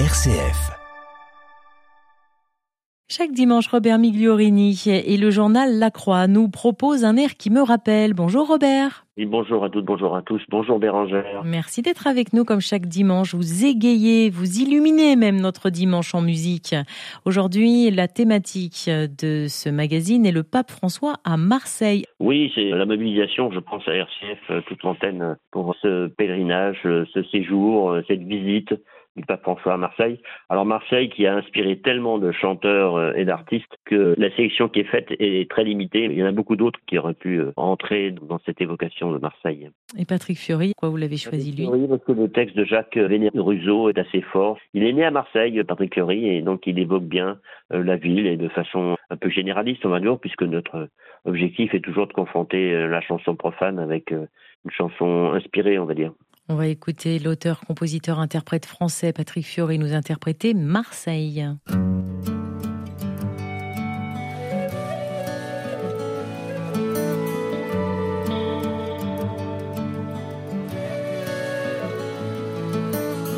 RCF. Chaque dimanche, Robert Migliorini et le journal La Croix nous proposent un air qui me rappelle. Bonjour Robert. Oui, bonjour à toutes, bonjour à tous, bonjour Bérangère. Merci d'être avec nous comme chaque dimanche. Vous égayez, vous illuminez même notre dimanche en musique. Aujourd'hui, la thématique de ce magazine est le pape François à Marseille. Oui, c'est la mobilisation, je pense, à RCF, toute l'antenne pour ce pèlerinage, ce séjour, cette visite pape François à Marseille. Alors Marseille qui a inspiré tellement de chanteurs euh, et d'artistes que la sélection qui est faite est très limitée. Il y en a beaucoup d'autres qui auraient pu euh, entrer dans cette évocation de Marseille. Et Patrick Fiori, pourquoi vous l'avez choisi lui? Oui, parce que le texte de Jacques Véné Russo est assez fort. Il est né à Marseille, Patrick Fiori, et donc il évoque bien euh, la ville et de façon un peu généraliste, on va dire, puisque notre objectif est toujours de confronter la chanson profane avec une chanson inspirée, on va dire. On va écouter l'auteur, compositeur, interprète français Patrick Fiori nous interpréter Marseille.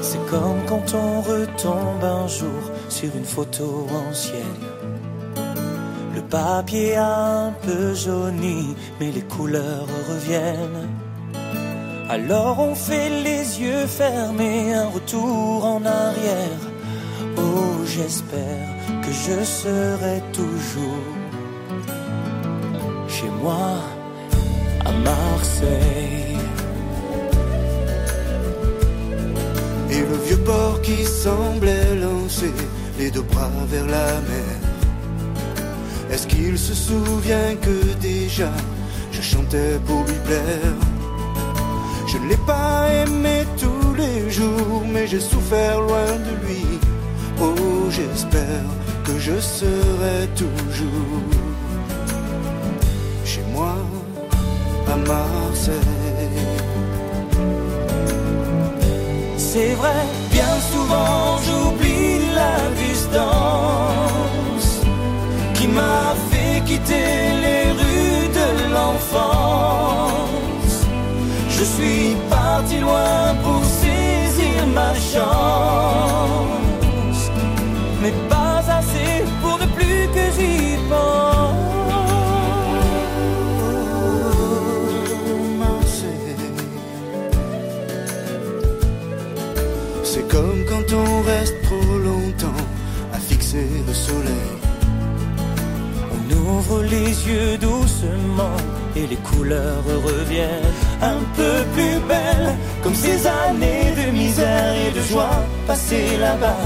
C'est comme quand on retombe un jour sur une photo ancienne. Le papier a un peu jauni, mais les couleurs reviennent. Alors on fait les yeux fermés, un retour en arrière. Oh, j'espère que je serai toujours chez moi à Marseille. Et le vieux port qui semblait lancer les deux bras vers la mer. Est-ce qu'il se souvient que déjà je chantais pour lui plaire? Je ne l'ai pas aimé tous les jours, mais j'ai souffert loin de lui. Oh, j'espère que je serai toujours chez moi à Marseille. C'est vrai, bien souvent j'oublie la distance qui m'a fait quitter Les yeux doucement et les couleurs reviennent un peu plus belles, comme ces années de misère et de joie passées là-bas.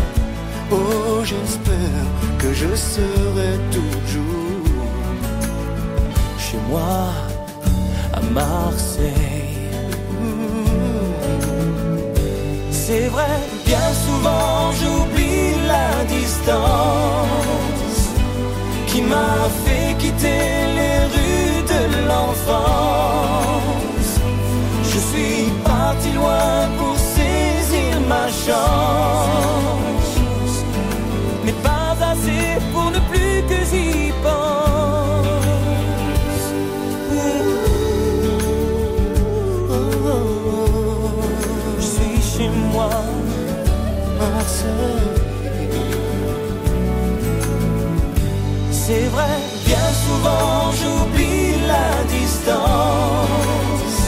Oh, j'espère que je serai toujours chez moi à Marseille. C'est vrai, bien souvent j'oublie la distance qui m'a fait quitter les rues de l'enfance. Je suis parti loin pour saisir ma chance, mais pas assez pour ne plus bien souvent j'oublie la distance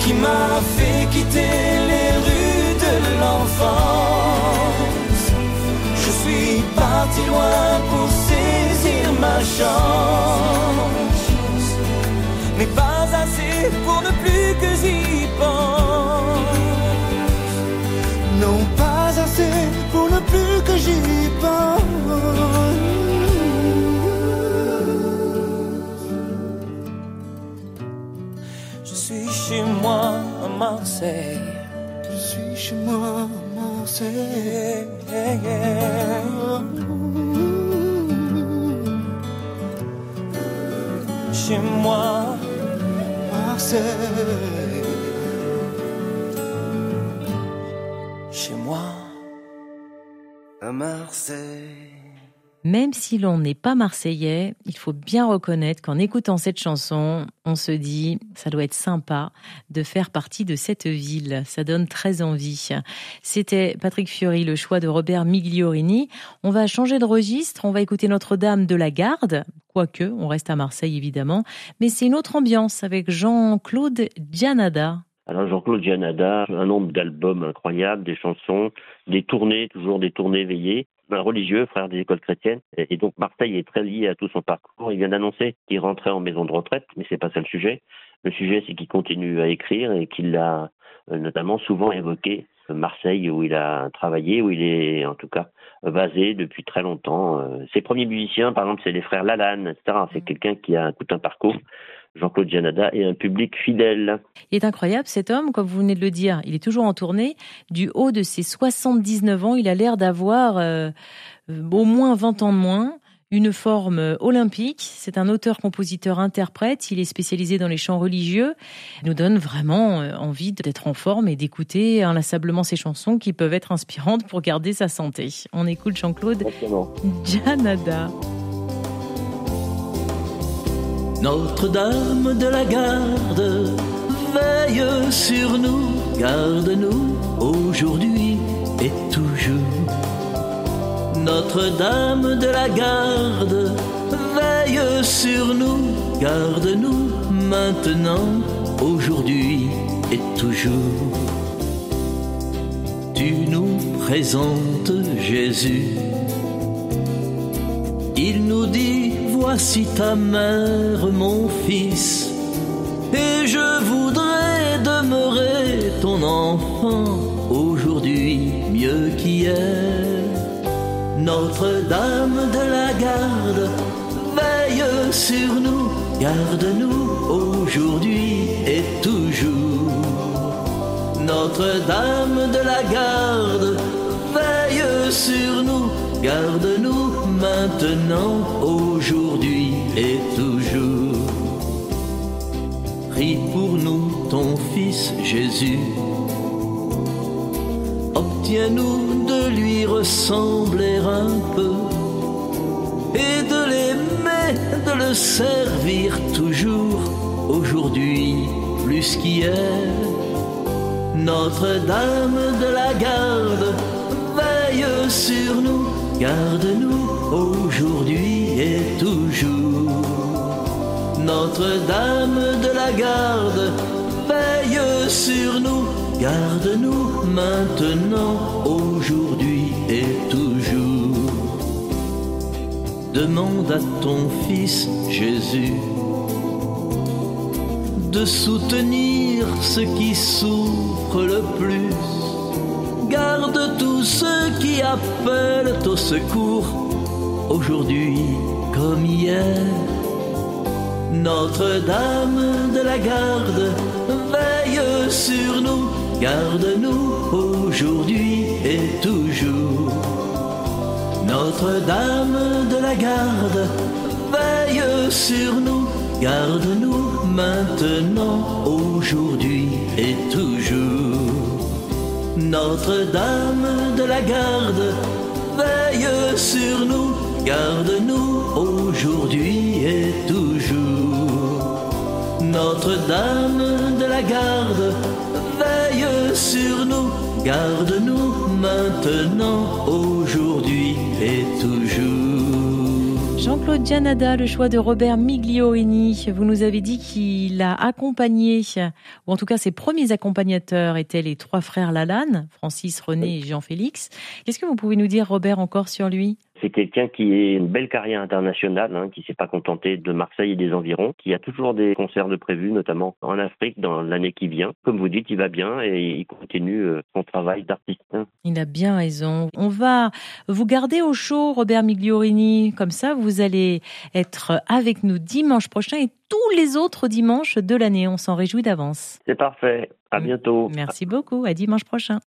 qui m'a fait quitter les rues de l'enfance. Je suis parti loin pour saisir ma chance, à Marseille. Je suis chez moi à Marseille. Chez moi, Marseille. Chez moi à Marseille. Même si l'on n'est pas marseillais, il faut bien reconnaître qu'en écoutant cette chanson, on se dit, ça doit être sympa de faire partie de cette ville. Ça donne très envie. C'était Patrick Fiori, le choix de Robert Migliorini. On va changer de registre. On va écouter Notre-Dame de la Garde. Quoique, on reste à Marseille évidemment. Mais c'est une autre ambiance avec Jean-Claude Gianada. Alors Jean-Claude Gianada, un nombre d'albums incroyables, des chansons, des tournées, toujours des tournées veillées un religieux, frère des écoles chrétiennes. Et donc Marseille est très lié à tout son parcours. Il vient d'annoncer qu'il rentrait en maison de retraite, mais c'est pas ça le sujet. Le sujet, c'est qu'il continue à écrire et qu'il a euh, notamment souvent évoqué Marseille où il a travaillé, où il est en tout cas basé depuis très longtemps. Euh, ses premiers musiciens, par exemple, c'est les frères Lalanne, etc. C'est mmh. quelqu'un qui a tout un parcours. Jean-Claude Janada et un public fidèle. Il est incroyable cet homme, comme vous venez de le dire. Il est toujours en tournée. Du haut de ses 79 ans, il a l'air d'avoir euh, au moins 20 ans de moins une forme olympique. C'est un auteur, compositeur, interprète. Il est spécialisé dans les chants religieux. Il nous donne vraiment euh, envie d'être en forme et d'écouter inlassablement ses chansons qui peuvent être inspirantes pour garder sa santé. On écoute Jean-Claude Janada. Notre-Dame de la Garde, veille sur nous, garde-nous aujourd'hui et toujours. Notre-Dame de la Garde, veille sur nous, garde-nous maintenant, aujourd'hui et toujours. Tu nous présentes Jésus, il nous dit Voici ta mère, mon fils, et je voudrais demeurer ton enfant aujourd'hui mieux qu'hier. Notre-Dame de la garde, veille sur nous, garde-nous aujourd'hui et toujours. Notre-Dame de la garde, veille sur nous, garde-nous maintenant, aujourd'hui et toujours. Prie pour nous, ton Fils Jésus. Obtiens-nous de lui ressembler un peu et de l'aimer, de le servir toujours, aujourd'hui plus qu'hier. Notre-Dame de la garde veille sur nous, garde-nous aujourd'hui et toujours. Notre-Dame de la garde, veille sur nous, garde-nous maintenant, aujourd'hui et toujours. Demande à ton Fils Jésus de soutenir ceux qui souffrent le plus. Garde tous ceux qui appellent au secours aujourd'hui comme hier. Notre-Dame de la garde veille sur nous, garde-nous aujourd'hui et toujours. Notre-Dame de la garde veille sur nous, garde-nous maintenant, aujourd'hui et toujours. Notre-Dame de la garde veille sur nous, garde-nous aujourd'hui et toujours. Notre-Dame de la garde, veille sur nous, garde-nous maintenant, Gianada, le choix de Robert Migliorini. Vous nous avez dit qu'il a accompagné, ou en tout cas ses premiers accompagnateurs étaient les trois frères Lalanne, Francis, René et Jean-Félix. Qu'est-ce que vous pouvez nous dire, Robert, encore sur lui? C'est quelqu'un qui a une belle carrière internationale, hein, qui s'est pas contenté de Marseille et des environs, qui a toujours des concerts de prévus, notamment en Afrique dans l'année qui vient. Comme vous dites, il va bien et il continue euh, son travail d'artiste. Il a bien raison. On va vous garder au chaud, Robert Migliorini. Comme ça, vous allez être avec nous dimanche prochain et tous les autres dimanches de l'année. On s'en réjouit d'avance. C'est parfait. À bientôt. Merci beaucoup. À dimanche prochain.